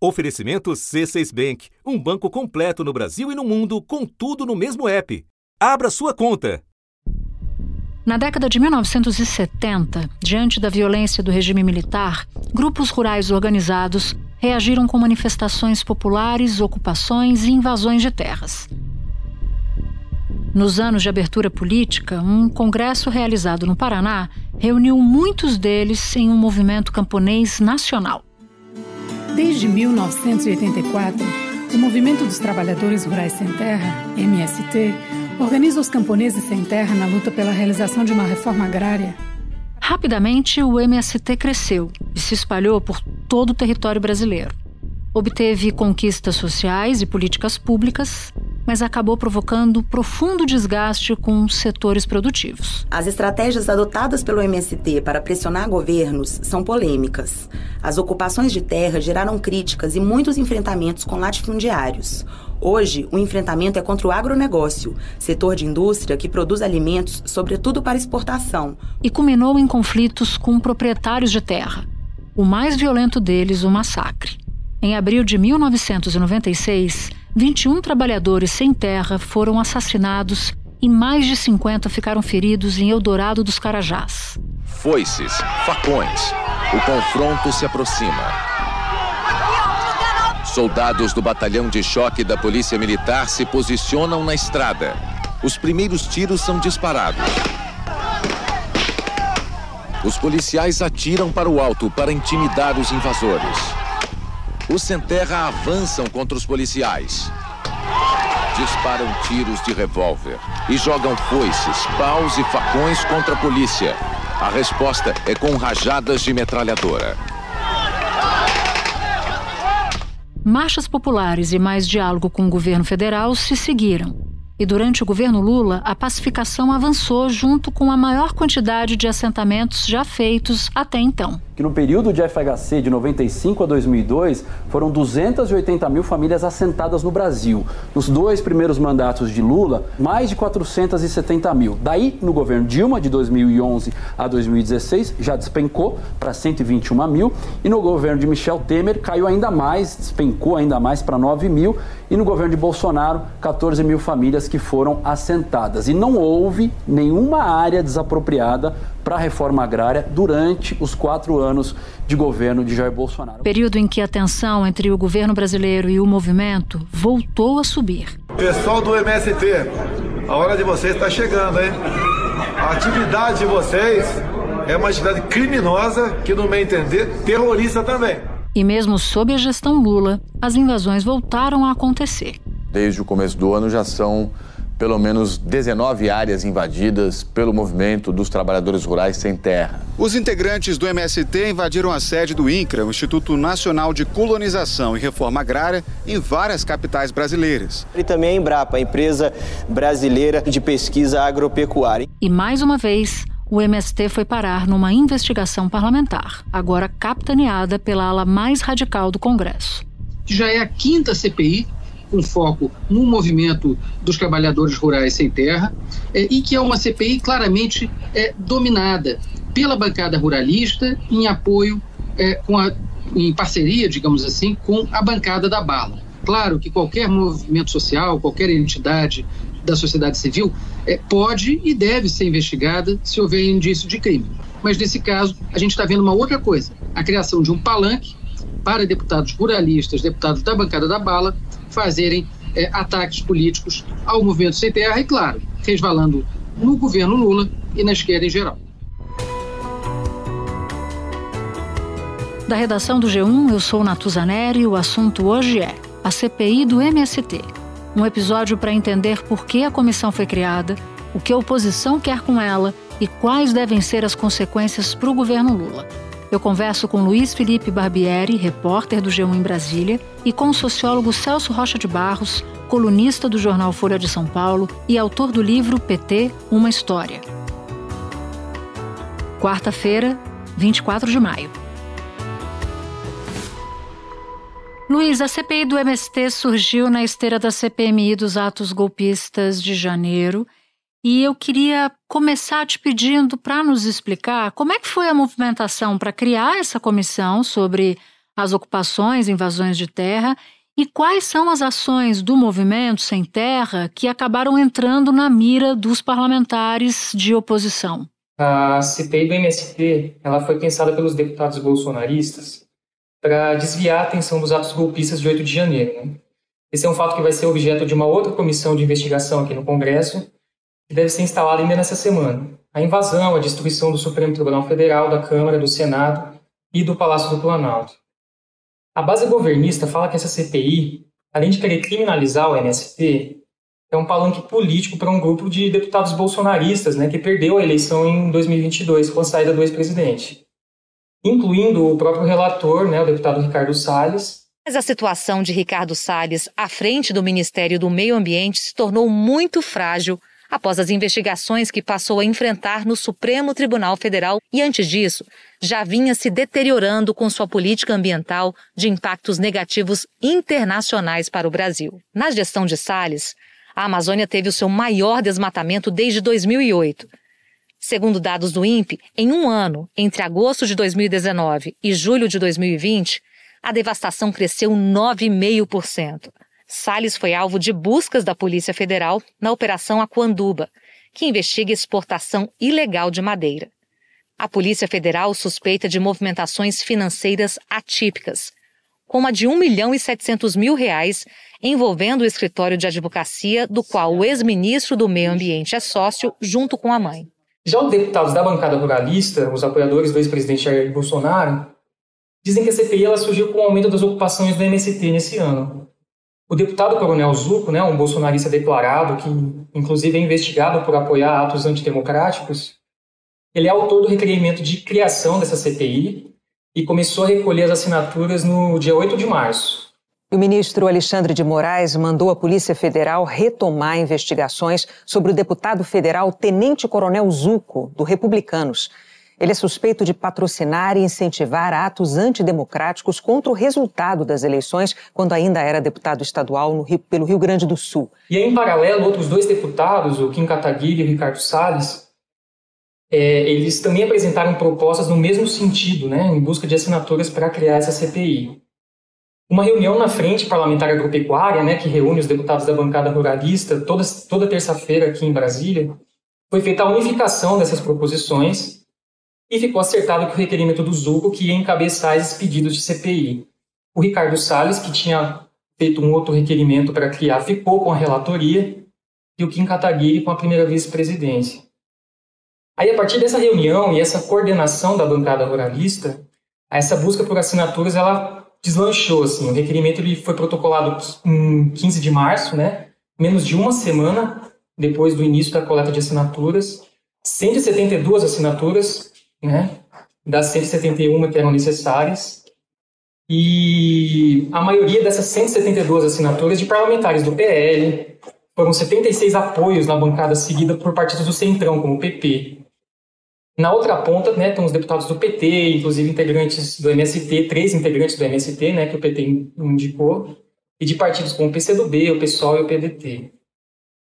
Oferecimento C6 Bank, um banco completo no Brasil e no mundo, com tudo no mesmo app. Abra sua conta. Na década de 1970, diante da violência do regime militar, grupos rurais organizados reagiram com manifestações populares, ocupações e invasões de terras. Nos anos de abertura política, um congresso realizado no Paraná reuniu muitos deles em um movimento camponês nacional. Desde 1984, o Movimento dos Trabalhadores Rurais Sem Terra, MST, organiza os camponeses sem terra na luta pela realização de uma reforma agrária. Rapidamente, o MST cresceu e se espalhou por todo o território brasileiro. Obteve conquistas sociais e políticas públicas, mas acabou provocando profundo desgaste com setores produtivos. As estratégias adotadas pelo MST para pressionar governos são polêmicas. As ocupações de terra geraram críticas e muitos enfrentamentos com latifundiários. Hoje, o enfrentamento é contra o agronegócio, setor de indústria que produz alimentos, sobretudo para exportação. E culminou em conflitos com proprietários de terra. O mais violento deles, o massacre. Em abril de 1996, 21 trabalhadores sem terra foram assassinados e mais de 50 ficaram feridos em Eldorado dos Carajás. Foices, facões. O confronto se aproxima. Soldados do batalhão de choque da Polícia Militar se posicionam na estrada. Os primeiros tiros são disparados. Os policiais atiram para o alto para intimidar os invasores. Os sem terra avançam contra os policiais. Disparam tiros de revólver e jogam foices, paus e facões contra a polícia. A resposta é com rajadas de metralhadora. Marchas populares e mais diálogo com o governo federal se seguiram. E durante o governo Lula, a pacificação avançou junto com a maior quantidade de assentamentos já feitos até então. Que no período de FHC de 95 a 2002 foram 280 mil famílias assentadas no Brasil. Nos dois primeiros mandatos de Lula, mais de 470 mil. Daí, no governo Dilma, de 2011 a 2016, já despencou para 121 mil. E no governo de Michel Temer, caiu ainda mais, despencou ainda mais para 9 mil. E no governo de Bolsonaro, 14 mil famílias que foram assentadas. E não houve nenhuma área desapropriada para a reforma agrária durante os quatro anos de governo de Jair Bolsonaro. Período em que a tensão entre o governo brasileiro e o movimento voltou a subir. Pessoal do MST, a hora de vocês está chegando, hein? A atividade de vocês é uma atividade criminosa que, no meu entender, terrorista também. E mesmo sob a gestão Lula, as invasões voltaram a acontecer. Desde o começo do ano já são pelo menos 19 áreas invadidas pelo movimento dos trabalhadores rurais sem terra. Os integrantes do MST invadiram a sede do INCRA, o Instituto Nacional de Colonização e Reforma Agrária, em várias capitais brasileiras. E também a Embrapa, a empresa brasileira de pesquisa agropecuária. E mais uma vez, o MST foi parar numa investigação parlamentar, agora capitaneada pela ala mais radical do Congresso. Já é a quinta CPI com foco no movimento dos trabalhadores rurais sem terra, é, e que é uma CPI claramente é, dominada pela bancada ruralista em apoio, é, com a, em parceria, digamos assim, com a bancada da bala. Claro que qualquer movimento social, qualquer entidade da sociedade civil é, pode e deve ser investigada se houver indício de crime. Mas nesse caso, a gente está vendo uma outra coisa: a criação de um palanque para deputados ruralistas, deputados da bancada da bala, fazerem é, ataques políticos ao movimento sem terra e, claro, resvalando no governo Lula e na esquerda em geral. Da redação do G1, eu sou Natuzaneri e o assunto hoje é a CPI do MST. Um episódio para entender por que a comissão foi criada, o que a oposição quer com ela e quais devem ser as consequências para o governo Lula. Eu converso com Luiz Felipe Barbieri, repórter do G1 em Brasília, e com o sociólogo Celso Rocha de Barros, colunista do jornal Folha de São Paulo e autor do livro PT Uma História. Quarta-feira, 24 de maio. Luiz, a CPI do MST surgiu na esteira da CPMI dos atos golpistas de janeiro e eu queria começar te pedindo para nos explicar como é que foi a movimentação para criar essa comissão sobre as ocupações, invasões de terra e quais são as ações do movimento sem terra que acabaram entrando na mira dos parlamentares de oposição? A CPI do MST ela foi pensada pelos deputados bolsonaristas para desviar a atenção dos atos golpistas de 8 de janeiro. Né? Esse é um fato que vai ser objeto de uma outra comissão de investigação aqui no Congresso, que deve ser instalada ainda nessa semana. A invasão, a destruição do Supremo Tribunal Federal, da Câmara, do Senado e do Palácio do Planalto. A base governista fala que essa CPI, além de querer criminalizar o MST, é um palanque político para um grupo de deputados bolsonaristas né, que perdeu a eleição em 2022 com a saída do ex-presidente, incluindo o próprio relator, né, o deputado Ricardo Salles. Mas a situação de Ricardo Salles à frente do Ministério do Meio Ambiente se tornou muito frágil após as investigações que passou a enfrentar no Supremo Tribunal Federal e, antes disso, já vinha se deteriorando com sua política ambiental de impactos negativos internacionais para o Brasil. Na gestão de Salles, a Amazônia teve o seu maior desmatamento desde 2008. Segundo dados do INPE, em um ano, entre agosto de 2019 e julho de 2020, a devastação cresceu 9,5%. Salles foi alvo de buscas da Polícia Federal na Operação Aquanduba, que investiga exportação ilegal de madeira. A Polícia Federal suspeita de movimentações financeiras atípicas, como a de 1 milhão e 700 mil reais envolvendo o escritório de advocacia do qual o ex-ministro do Meio Ambiente é sócio, junto com a mãe. Já os deputados da bancada ruralista, os apoiadores do ex-presidente Jair Bolsonaro, dizem que a CPI ela surgiu com o aumento das ocupações do MST nesse ano. O deputado Coronel Zuco, né, um bolsonarista declarado, que inclusive é investigado por apoiar atos antidemocráticos, ele é autor do requerimento de criação dessa CPI e começou a recolher as assinaturas no dia 8 de março. O ministro Alexandre de Moraes mandou a Polícia Federal retomar investigações sobre o deputado federal Tenente Coronel Zuco, do Republicanos. Ele é suspeito de patrocinar e incentivar atos antidemocráticos contra o resultado das eleições, quando ainda era deputado estadual Rio, pelo Rio Grande do Sul. E em paralelo, outros dois deputados, o Kim Kataguiri e o Ricardo Salles, é, eles também apresentaram propostas no mesmo sentido, né, em busca de assinaturas para criar essa CPI. Uma reunião na Frente Parlamentar Agropecuária, né, que reúne os deputados da bancada ruralista toda, toda terça-feira aqui em Brasília, foi feita a unificação dessas proposições e ficou acertado que o requerimento do Zuco que ia encabeçar esses pedidos de CPI. O Ricardo Salles, que tinha feito um outro requerimento para criar, ficou com a relatoria e o Kim Kataguiri com a primeira vice-presidência. Aí, a partir dessa reunião e essa coordenação da bancada ruralista, essa busca por assinaturas ela deslanchou. Assim. O requerimento ele foi protocolado em 15 de março, né? menos de uma semana depois do início da coleta de assinaturas. 172 assinaturas né, das 171 que eram necessárias, e a maioria dessas 172 assinaturas de parlamentares do PL, foram 76 apoios na bancada seguida por partidos do Centrão, como o PP. Na outra ponta, né, estão os deputados do PT, inclusive integrantes do MST, três integrantes do MST, né, que o PT indicou, e de partidos como o PCdoB, o PSOL e o PDT.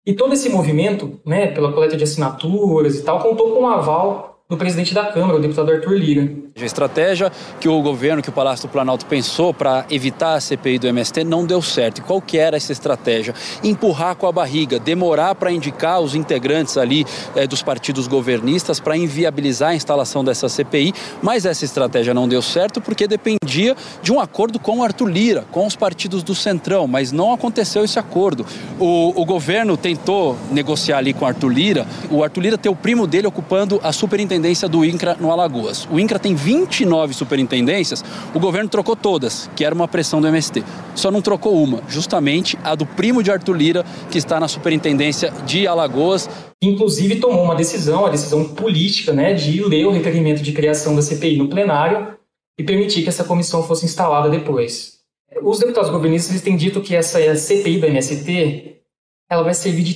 E todo esse movimento, né, pela coleta de assinaturas e tal, contou com o aval do presidente da Câmara, o deputado Arthur Lira. A estratégia que o governo, que o Palácio do Planalto pensou para evitar a CPI do MST não deu certo. E qual que era essa estratégia? Empurrar com a barriga, demorar para indicar os integrantes ali é, dos partidos governistas para inviabilizar a instalação dessa CPI, mas essa estratégia não deu certo porque dependia de um acordo com o Arthur Lira, com os partidos do Centrão, mas não aconteceu esse acordo. O, o governo tentou negociar ali com o Arthur Lira, o Arthur Lira tem o primo dele ocupando a superintendência superintendência do INCRA no Alagoas. O INCRA tem 29 superintendências, o governo trocou todas, que era uma pressão do MST. Só não trocou uma, justamente a do primo de Arthur Lira, que está na superintendência de Alagoas. Inclusive tomou uma decisão, a decisão política, né, de ler o requerimento de criação da CPI no plenário e permitir que essa comissão fosse instalada depois. Os deputados governistas eles têm dito que essa CPI do MST ela vai servir de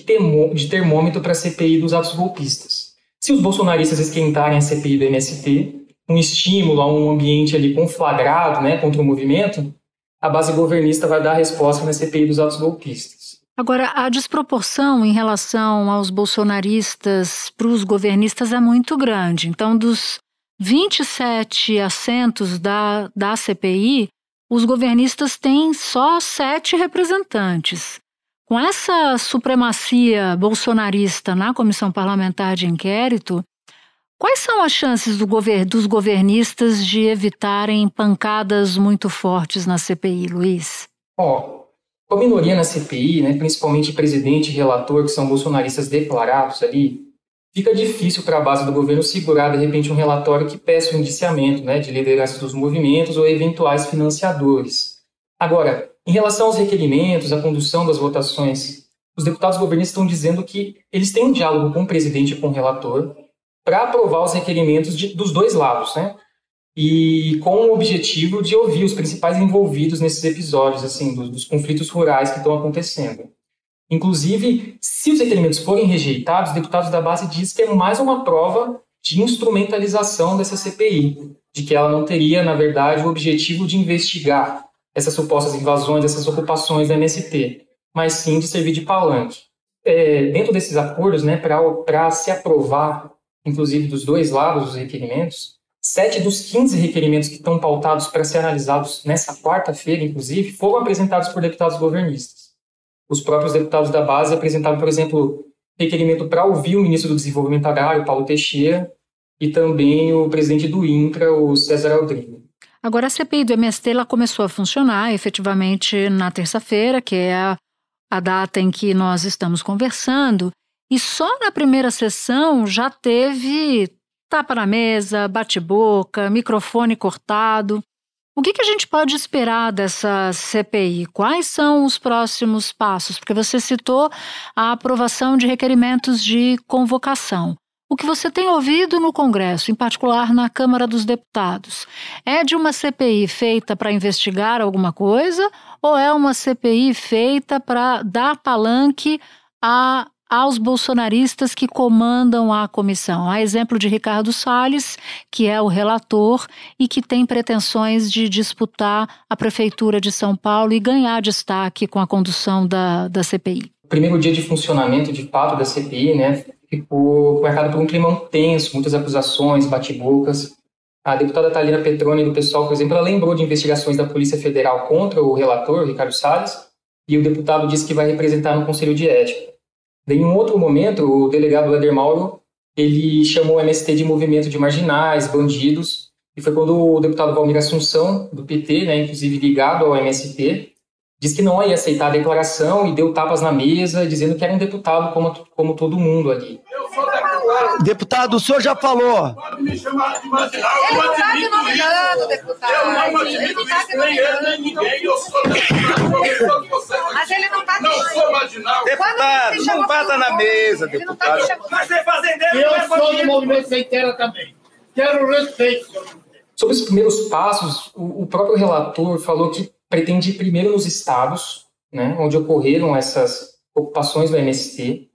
termômetro para a CPI dos atos golpistas. Se os bolsonaristas esquentarem a CPI do MST, um estímulo a um ambiente ali conflagrado né, contra o movimento, a base governista vai dar a resposta na CPI dos atos golpistas. Agora, a desproporção em relação aos bolsonaristas para os governistas é muito grande. Então, dos 27 assentos da, da CPI, os governistas têm só sete representantes. Com essa supremacia bolsonarista na comissão parlamentar de inquérito, quais são as chances do gover dos governistas de evitarem pancadas muito fortes na CPI, Luiz? Ó, com a minoria na CPI, né, principalmente presidente e relator, que são bolsonaristas declarados ali, fica difícil para a base do governo segurar, de repente, um relatório que peça o indiciamento né, de liderança dos movimentos ou eventuais financiadores. Agora, em relação aos requerimentos, à condução das votações, os deputados governistas estão dizendo que eles têm um diálogo com o presidente e com o relator para aprovar os requerimentos de, dos dois lados, né? E com o objetivo de ouvir os principais envolvidos nesses episódios, assim, dos, dos conflitos rurais que estão acontecendo. Inclusive, se os requerimentos forem rejeitados, os deputados da base dizem que é mais uma prova de instrumentalização dessa CPI, de que ela não teria, na verdade, o objetivo de investigar essas supostas invasões, essas ocupações da MST, mas sim de servir de palanque. É, dentro desses acordos, né, para se aprovar, inclusive dos dois lados os requerimentos, sete dos 15 requerimentos que estão pautados para ser analisados nessa quarta-feira, inclusive, foram apresentados por deputados governistas. Os próprios deputados da base apresentaram, por exemplo, requerimento para ouvir o ministro do Desenvolvimento Agrário, Paulo Teixeira, e também o presidente do INCRA, o César Aldrini. Agora, a CPI do MST ela começou a funcionar efetivamente na terça-feira, que é a, a data em que nós estamos conversando, e só na primeira sessão já teve tapa na mesa, bate-boca, microfone cortado. O que, que, a gente pode esperar dessa CPI? Quais são os próximos passos? Porque você citou a aprovação de requerimentos de convocação. O que você tem ouvido no Congresso, em particular na Câmara dos Deputados, é de uma CPI feita para investigar alguma coisa ou é uma CPI feita para dar palanque a, aos bolsonaristas que comandam a comissão? A exemplo de Ricardo Salles, que é o relator e que tem pretensões de disputar a Prefeitura de São Paulo e ganhar destaque com a condução da, da CPI. Primeiro dia de funcionamento de fato da CPI, né? Ficou marcado por um clima tenso, muitas acusações, bate-bocas. A deputada Thalina Petroni, do pessoal, por exemplo, ela lembrou de investigações da Polícia Federal contra o relator, Ricardo Salles, e o deputado disse que vai representar no Conselho de Ética. Em um outro momento, o delegado Eder Mauro, ele chamou o MST de movimento de marginais, bandidos, e foi quando o deputado Valmir Assunção, do PT, né, inclusive ligado ao MST, disse que não ia aceitar a declaração e deu tapas na mesa, dizendo que era um deputado como, como todo mundo ali. Deputado, o senhor já falou. Pode me chamar de marginal, eu não está denominando, deputado. Eu não admito isso, nem ele, nem ninguém. Eu sou deputado, Mas ele não está Não sou marginal. Deputado, não bata na mesa, deputado. Mas é fazendeiro, Eu sou do Movimento Sem Terra também. Quero respeito, senhor. Sobre os primeiros passos, o, o próprio relator falou que pretende ir primeiro nos estados, né, onde ocorreram essas ocupações do MST,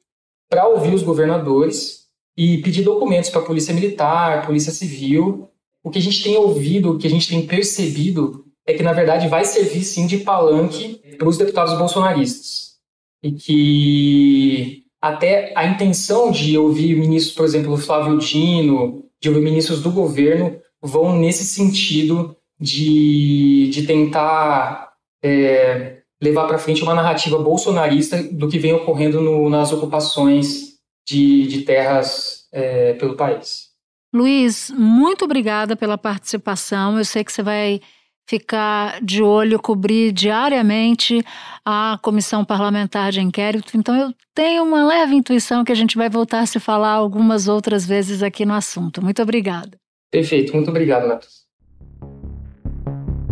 para ouvir os governadores e pedir documentos para a Polícia Militar, Polícia Civil. O que a gente tem ouvido, o que a gente tem percebido é que, na verdade, vai servir sim de palanque para os deputados bolsonaristas. E que até a intenção de ouvir ministros, por exemplo, Flávio Dino, de ouvir ministros do governo, vão nesse sentido de, de tentar é, levar para frente uma narrativa bolsonarista do que vem ocorrendo no, nas ocupações de, de terras é, pelo país. Luiz, muito obrigada pela participação. Eu sei que você vai ficar de olho, cobrir diariamente a comissão parlamentar de inquérito. Então, eu tenho uma leve intuição que a gente vai voltar a se falar algumas outras vezes aqui no assunto. Muito obrigada. Perfeito, muito obrigado, Matos.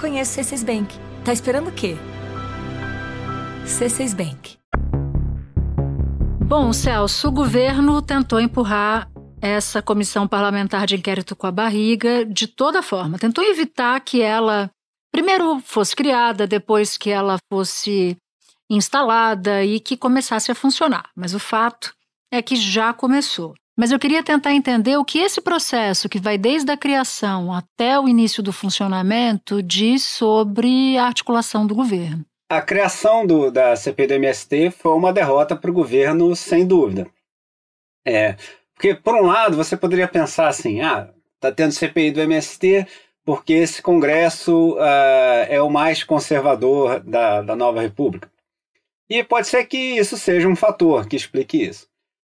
Conheça o C6 Bank. Tá esperando o quê? C6 Bank. Bom, Celso, o governo tentou empurrar essa comissão parlamentar de inquérito com a barriga de toda forma. Tentou evitar que ela primeiro fosse criada, depois que ela fosse instalada e que começasse a funcionar. Mas o fato é que já começou. Mas eu queria tentar entender o que esse processo, que vai desde a criação até o início do funcionamento, diz sobre a articulação do governo. A criação do, da CPI do MST foi uma derrota para o governo, sem dúvida. É, porque, por um lado, você poderia pensar assim: ah, está tendo CPI do MST porque esse Congresso uh, é o mais conservador da, da nova República. E pode ser que isso seja um fator que explique isso.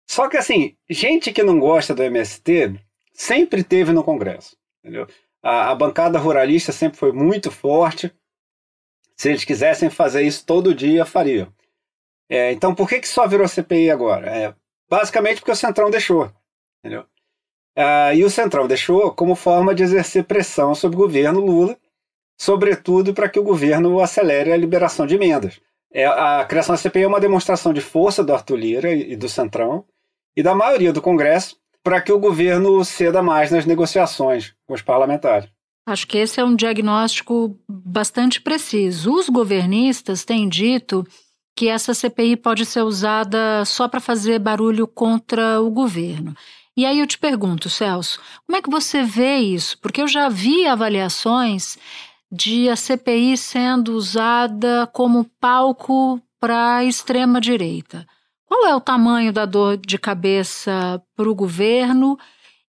Só que, assim, gente que não gosta do MST sempre teve no Congresso. Entendeu? A, a bancada ruralista sempre foi muito forte. Se eles quisessem fazer isso todo dia, fariam. É, então, por que, que só virou CPI agora? É, basicamente porque o Centrão deixou. Entendeu? Ah, e o Centrão deixou como forma de exercer pressão sobre o governo Lula, sobretudo para que o governo acelere a liberação de emendas. É, a criação da CPI é uma demonstração de força do Arthur Lira e do Centrão e da maioria do Congresso para que o governo ceda mais nas negociações com os parlamentares. Acho que esse é um diagnóstico bastante preciso. Os governistas têm dito que essa CPI pode ser usada só para fazer barulho contra o governo. E aí eu te pergunto, Celso, como é que você vê isso? Porque eu já vi avaliações de a CPI sendo usada como palco para a extrema-direita. Qual é o tamanho da dor de cabeça para o governo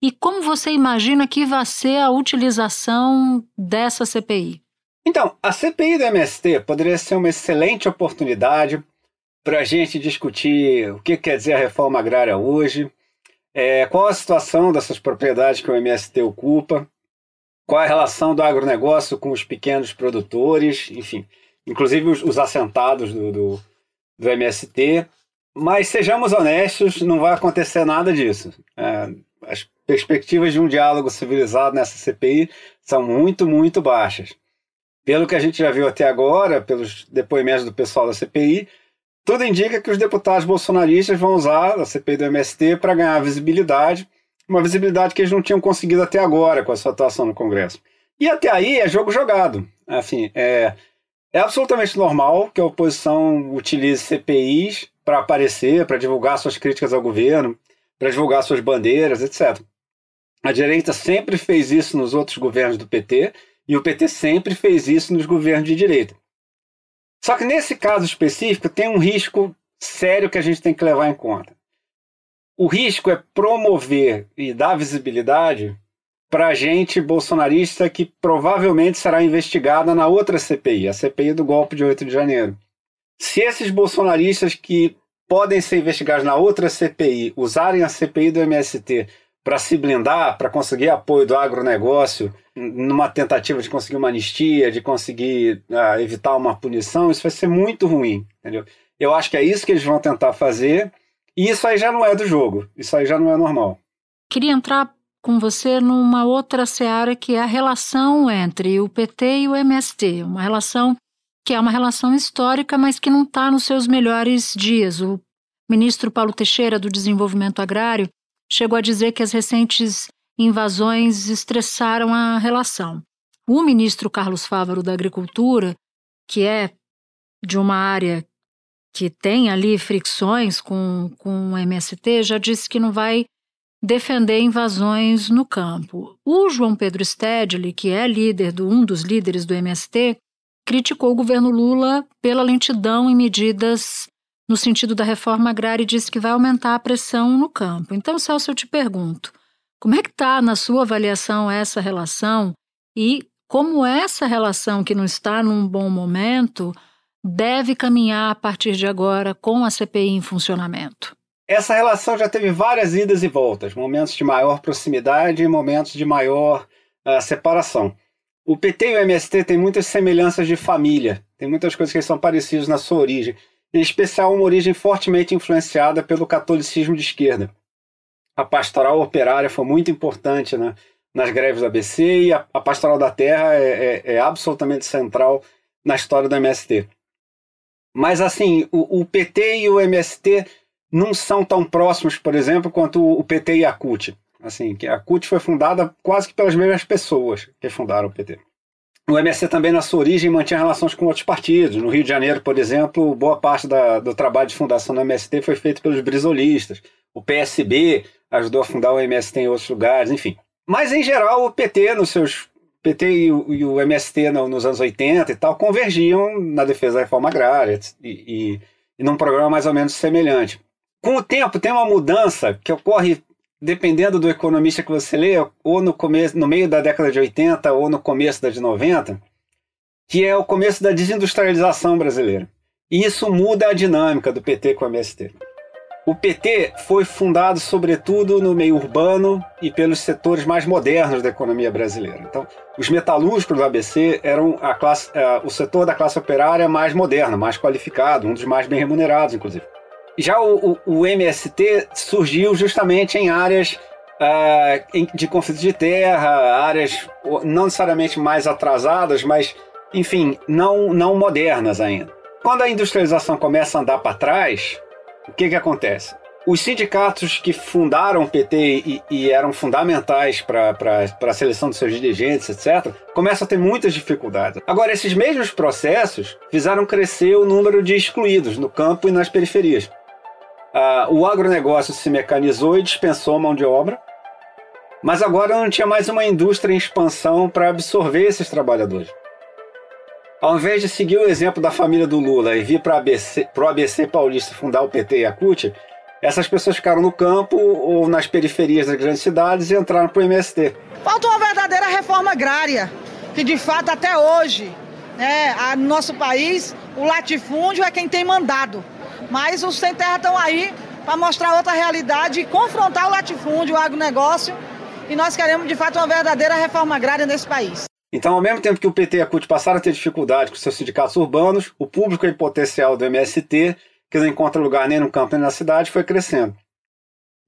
e como você imagina que vai ser a utilização dessa CPI? Então, a CPI do MST poderia ser uma excelente oportunidade para a gente discutir o que quer dizer a reforma agrária hoje, é, qual a situação dessas propriedades que o MST ocupa, qual a relação do agronegócio com os pequenos produtores, enfim, inclusive os, os assentados do, do, do, MST. Mas sejamos honestos, não vai acontecer nada disso. É, as perspectivas de um diálogo civilizado nessa CPI são muito, muito baixas. Pelo que a gente já viu até agora, pelos depoimentos do pessoal da CPI, tudo indica que os deputados bolsonaristas vão usar a CPI do MST para ganhar visibilidade uma visibilidade que eles não tinham conseguido até agora com a sua atuação no Congresso. E até aí é jogo jogado. Assim, é, é absolutamente normal que a oposição utilize CPIs para aparecer, para divulgar suas críticas ao governo, para divulgar suas bandeiras, etc. A direita sempre fez isso nos outros governos do PT e o PT sempre fez isso nos governos de direita. Só que nesse caso específico tem um risco sério que a gente tem que levar em conta o risco é promover e dar visibilidade para gente bolsonarista que provavelmente será investigada na outra CPI, a CPI do golpe de 8 de janeiro. Se esses bolsonaristas que podem ser investigados na outra CPI usarem a CPI do MST para se blindar, para conseguir apoio do agronegócio, numa tentativa de conseguir uma anistia, de conseguir uh, evitar uma punição, isso vai ser muito ruim. Entendeu? Eu acho que é isso que eles vão tentar fazer e isso aí já não é do jogo, isso aí já não é normal. Queria entrar com você numa outra seara que é a relação entre o PT e o MST, uma relação que é uma relação histórica, mas que não está nos seus melhores dias. O ministro Paulo Teixeira do Desenvolvimento Agrário chegou a dizer que as recentes invasões estressaram a relação. O ministro Carlos Fávaro da Agricultura, que é de uma área que tem ali fricções com, com o MST, já disse que não vai defender invasões no campo. O João Pedro Stedley, que é líder do um dos líderes do MST, criticou o governo Lula pela lentidão em medidas no sentido da reforma agrária e disse que vai aumentar a pressão no campo. Então, Celso, eu te pergunto, como é que está na sua avaliação essa relação e como essa relação que não está num bom momento deve caminhar a partir de agora com a CPI em funcionamento? Essa relação já teve várias idas e voltas, momentos de maior proximidade e momentos de maior uh, separação. O PT e o MST têm muitas semelhanças de família, tem muitas coisas que são parecidas na sua origem, em especial uma origem fortemente influenciada pelo catolicismo de esquerda. A pastoral operária foi muito importante né, nas greves do ABC e a, a pastoral da terra é, é, é absolutamente central na história do MST. Mas, assim, o, o, PT e o MST não são tão próximos, por exemplo, quanto o PT e a CUT. Assim, que a CUT foi fundada quase que pelas mesmas pessoas que fundaram o PT. o MST também, na sua origem, mantinha relações com outros partidos. No Rio de Janeiro, por exemplo, boa parte da, do trabalho de fundação do MST foi feito pelos brisolistas. O PSB ajudou a fundar o MST em outros lugares, enfim. Mas, em geral, o PT, nos seus PT e o, e o MST no, nos anos 80 e tal, convergiam na defesa da reforma agrária e, e, e num programa mais ou menos semelhante. Com o tempo, tem uma mudança que ocorre dependendo do economista que você lê, ou no começo, no meio da década de 80 ou no começo da de 90, que é o começo da desindustrialização brasileira. E isso muda a dinâmica do PT com o MST. O PT foi fundado sobretudo no meio urbano e pelos setores mais modernos da economia brasileira. Então, os metalúrgicos do ABC eram a classe, uh, o setor da classe operária mais moderno, mais qualificado, um dos mais bem remunerados, inclusive. Já o, o, o MST surgiu justamente em áreas uh, de conflito de terra, áreas não necessariamente mais atrasadas, mas, enfim, não, não modernas ainda. Quando a industrialização começa a andar para trás, o que, que acontece? Os sindicatos que fundaram o PT e, e eram fundamentais para a seleção dos seus dirigentes, etc., começam a ter muitas dificuldades. Agora, esses mesmos processos fizeram crescer o número de excluídos no campo e nas periferias. Ah, o agronegócio se mecanizou e dispensou mão de obra, mas agora não tinha mais uma indústria em expansão para absorver esses trabalhadores. Ao invés de seguir o exemplo da família do Lula e vir para o ABC paulista fundar o PT e a CUT, essas pessoas ficaram no campo ou nas periferias das grandes cidades e entraram para o MST. Falta uma verdadeira reforma agrária, que de fato até hoje, né, no nosso país, o latifúndio é quem tem mandado. Mas os sem terra estão aí para mostrar outra realidade e confrontar o latifúndio, o agronegócio. E nós queremos, de fato, uma verdadeira reforma agrária nesse país. Então, ao mesmo tempo que o PT e a CUT passaram a ter dificuldade com seus sindicatos urbanos, o público em potencial do MST, que não encontra lugar nem no campo nem na cidade, foi crescendo.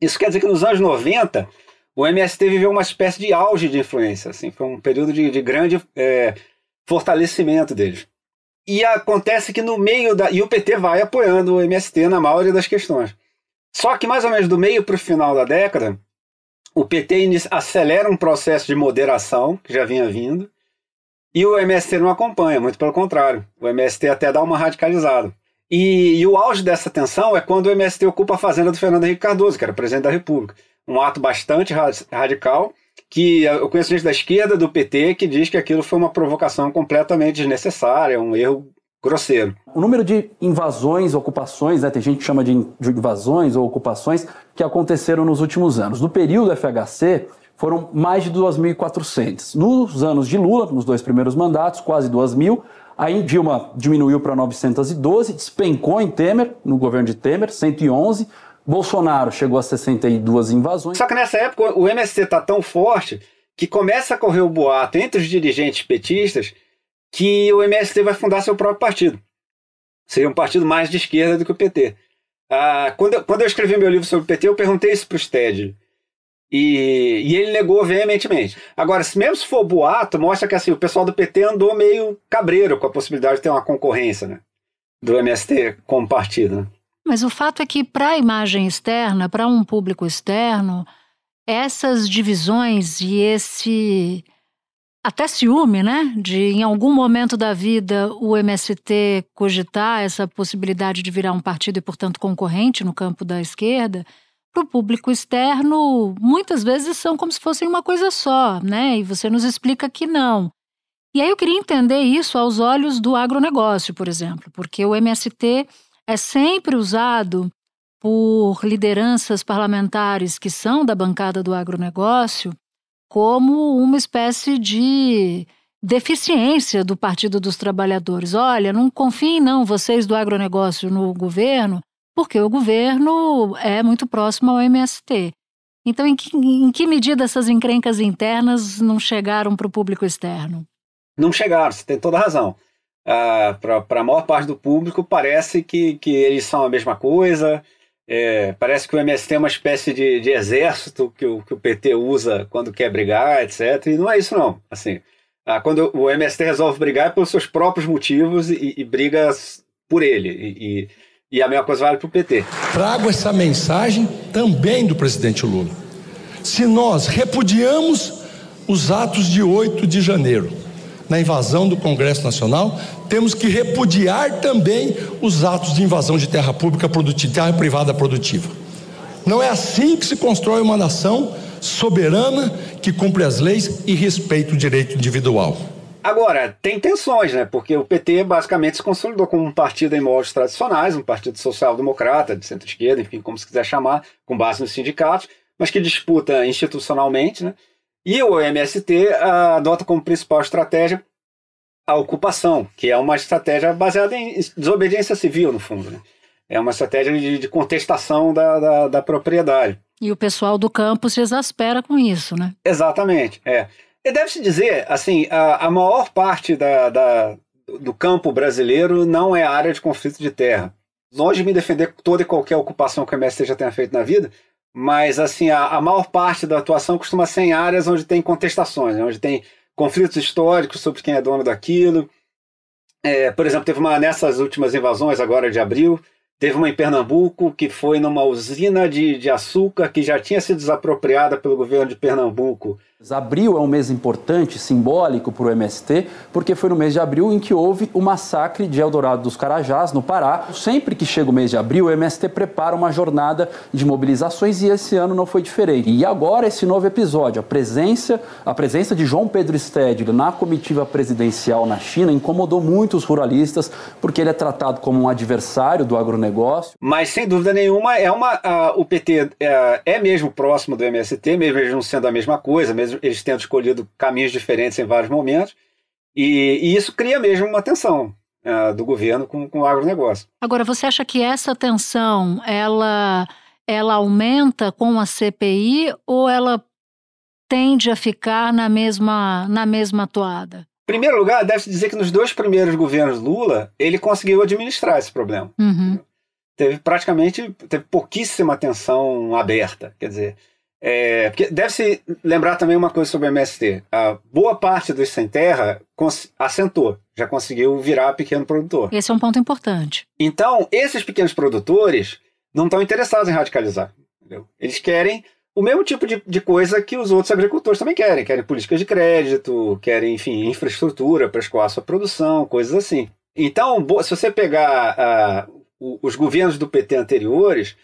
Isso quer dizer que nos anos 90, o MST viveu uma espécie de auge de influência. Assim, foi um período de, de grande é, fortalecimento deles. E acontece que no meio da. E o PT vai apoiando o MST na maioria das questões. Só que mais ou menos do meio para o final da década, o PT acelera um processo de moderação que já vinha vindo, e o MST não acompanha, muito pelo contrário. O MST até dá uma radicalizada. E, e, o auge dessa tensão é quando o MST ocupa a fazenda do Fernando Henrique Cardoso, que era presidente da República. Um ato bastante radical, que eu conheço gente da esquerda do PT que diz que aquilo foi uma provocação completamente desnecessária, um erro grosseiro. O número de invasões, ocupações, né, tem gente que chama de invasões ou ocupações que aconteceram nos últimos anos. No período FHC, foram mais de 2.400. Nos anos de Lula, nos dois primeiros mandatos, quase 2.000. Aí Dilma diminuiu para 912, despencou em Temer, no governo de Temer, 111. Bolsonaro chegou a 62 invasões. Só que nessa época o MST está tão forte que começa a correr o boato entre os dirigentes petistas que o MST vai fundar seu próprio partido. Seria um partido mais de esquerda do que o PT. Ah, quando, eu, quando eu escrevi meu livro sobre o PT, eu perguntei isso para o Sted. E, e, ele negou veementemente. Agora, se mesmo se for boato, mostra que assim, o pessoal do PT andou meio cabreiro com a possibilidade de ter uma concorrência né, do MST como partido. Né? Mas o fato é que, para a imagem externa, para um público externo, essas divisões e esse até ciúme, né? De em algum momento da vida o MST cogitar essa possibilidade de virar um partido e, portanto, concorrente no campo da esquerda, para o público externo, muitas vezes são como se fossem uma coisa só, né? E você nos explica que não. E aí eu queria entender isso aos olhos do agronegócio, por exemplo, porque o MST é sempre usado por lideranças parlamentares que são da bancada do agronegócio como uma espécie de deficiência do Partido dos Trabalhadores. Olha, não confiem não vocês do agronegócio no governo, porque o governo é muito próximo ao MST. Então, em que, em que medida essas encrencas internas não chegaram para o público externo? Não chegaram, você tem toda a razão ah, para a maior parte do público, parece que, que eles são a mesma coisa. É, parece que o MST é uma espécie de, de exército que o, que o PT usa quando quer brigar, etc. E não é isso, não. Assim, ah, quando o MST resolve brigar é pelos seus próprios motivos e, e briga por ele. E, e, e a mesma coisa vale para o PT. Trago essa mensagem também do presidente Lula. Se nós repudiamos os atos de 8 de janeiro, na invasão do Congresso Nacional, temos que repudiar também os atos de invasão de terra pública produtiva, terra privada produtiva. Não é assim que se constrói uma nação soberana que cumpre as leis e respeita o direito individual. Agora, tem tensões, né? Porque o PT basicamente se consolidou como um partido em moldes tradicionais, um partido social-democrata, de centro-esquerda, enfim, como se quiser chamar, com base nos sindicatos, mas que disputa institucionalmente, né? E o MST ah, adota como principal estratégia a ocupação, que é uma estratégia baseada em desobediência civil, no fundo. Né? É uma estratégia de, de contestação da, da, da, propriedade. E o pessoal do campo se exaspera com isso, né? Exatamente, é. E deve-se dizer, assim, a, a maior parte da, da, do campo brasileiro não é área de conflito de terra. Longe de me defender toda e qualquer ocupação que o MST já tenha feito na vida, mas assim a, a maior parte da atuação costuma ser em áreas onde tem contestações, né? onde tem conflitos históricos sobre quem é dono daquilo. É, por exemplo, teve uma nessas últimas invasões agora de abril, teve uma em Pernambuco que foi numa usina de, de açúcar que já tinha sido desapropriada pelo governo de Pernambuco Abril é um mês importante, simbólico para o MST, porque foi no mês de abril em que houve o massacre de Eldorado dos Carajás, no Pará. Sempre que chega o mês de abril, o MST prepara uma jornada de mobilizações e esse ano não foi diferente. E agora esse novo episódio, a presença, a presença de João Pedro Stedley na comitiva presidencial na China incomodou muitos ruralistas, porque ele é tratado como um adversário do agronegócio. Mas sem dúvida nenhuma é uma o PT é, é mesmo próximo do MST, mesmo não sendo a mesma coisa, mesmo eles, eles tendo escolhido caminhos diferentes em vários momentos, e, e isso cria mesmo uma tensão uh, do governo com, com o agronegócio. Agora, você acha que essa tensão, ela, ela aumenta com a CPI ou ela tende a ficar na mesma, na mesma toada? Em primeiro lugar, deve-se dizer que nos dois primeiros governos Lula, ele conseguiu administrar esse problema. Uhum. Teve praticamente, teve pouquíssima tensão aberta. Quer dizer, é, deve-se lembrar também uma coisa sobre o MST. A boa parte dos sem terra assentou, já conseguiu virar pequeno produtor. Esse é um ponto importante. Então, esses pequenos produtores não estão interessados em radicalizar. Entendeu? Eles querem o mesmo tipo de, de, coisa que os outros agricultores também querem. Querem políticas de crédito, querem, enfim, infraestrutura para escoar sua produção, coisas assim. Então, se você pegar uh, os governos do PT anteriores,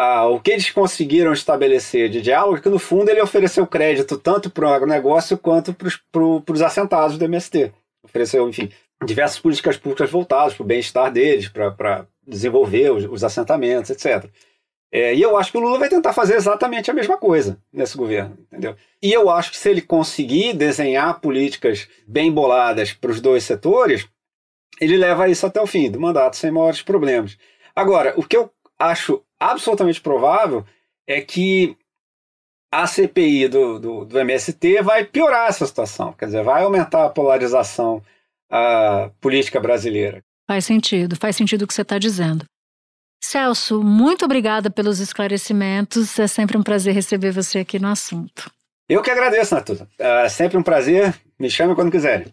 ah, o que eles conseguiram estabelecer de diálogo é que, no fundo, ele ofereceu crédito tanto para o agronegócio quanto para os assentados do MST. Ofereceu, enfim, diversas políticas públicas voltadas para o bem-estar deles, para desenvolver os, os, assentamentos, etc. É, e eu acho que o Lula vai tentar fazer exatamente a mesma coisa nesse governo, entendeu? E eu acho que se ele conseguir desenhar políticas bem boladas para os dois setores, ele leva isso até o fim do mandato sem maiores problemas. Agora, o que eu acho absolutamente provável é que a CPI do, do, do, MST vai piorar essa situação, quer dizer, vai aumentar a polarização a política brasileira. Faz sentido, faz sentido o que você está dizendo. Celso, muito obrigada pelos esclarecimentos. É sempre um prazer receber você aqui no assunto. Eu que agradeço, Natuza. É sempre um prazer. Me chame quando quiserem.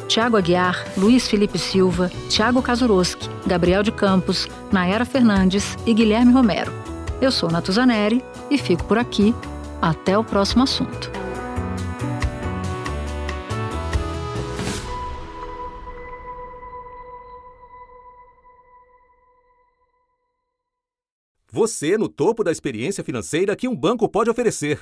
Tiago Aguiar, Luiz Felipe Silva, Tiago Kazuroski, Gabriel de Campos, Nayara Fernandes e Guilherme Romero. Eu sou Natuzaneri e fico por aqui. Até o próximo assunto. Você no topo da experiência financeira que um banco pode oferecer.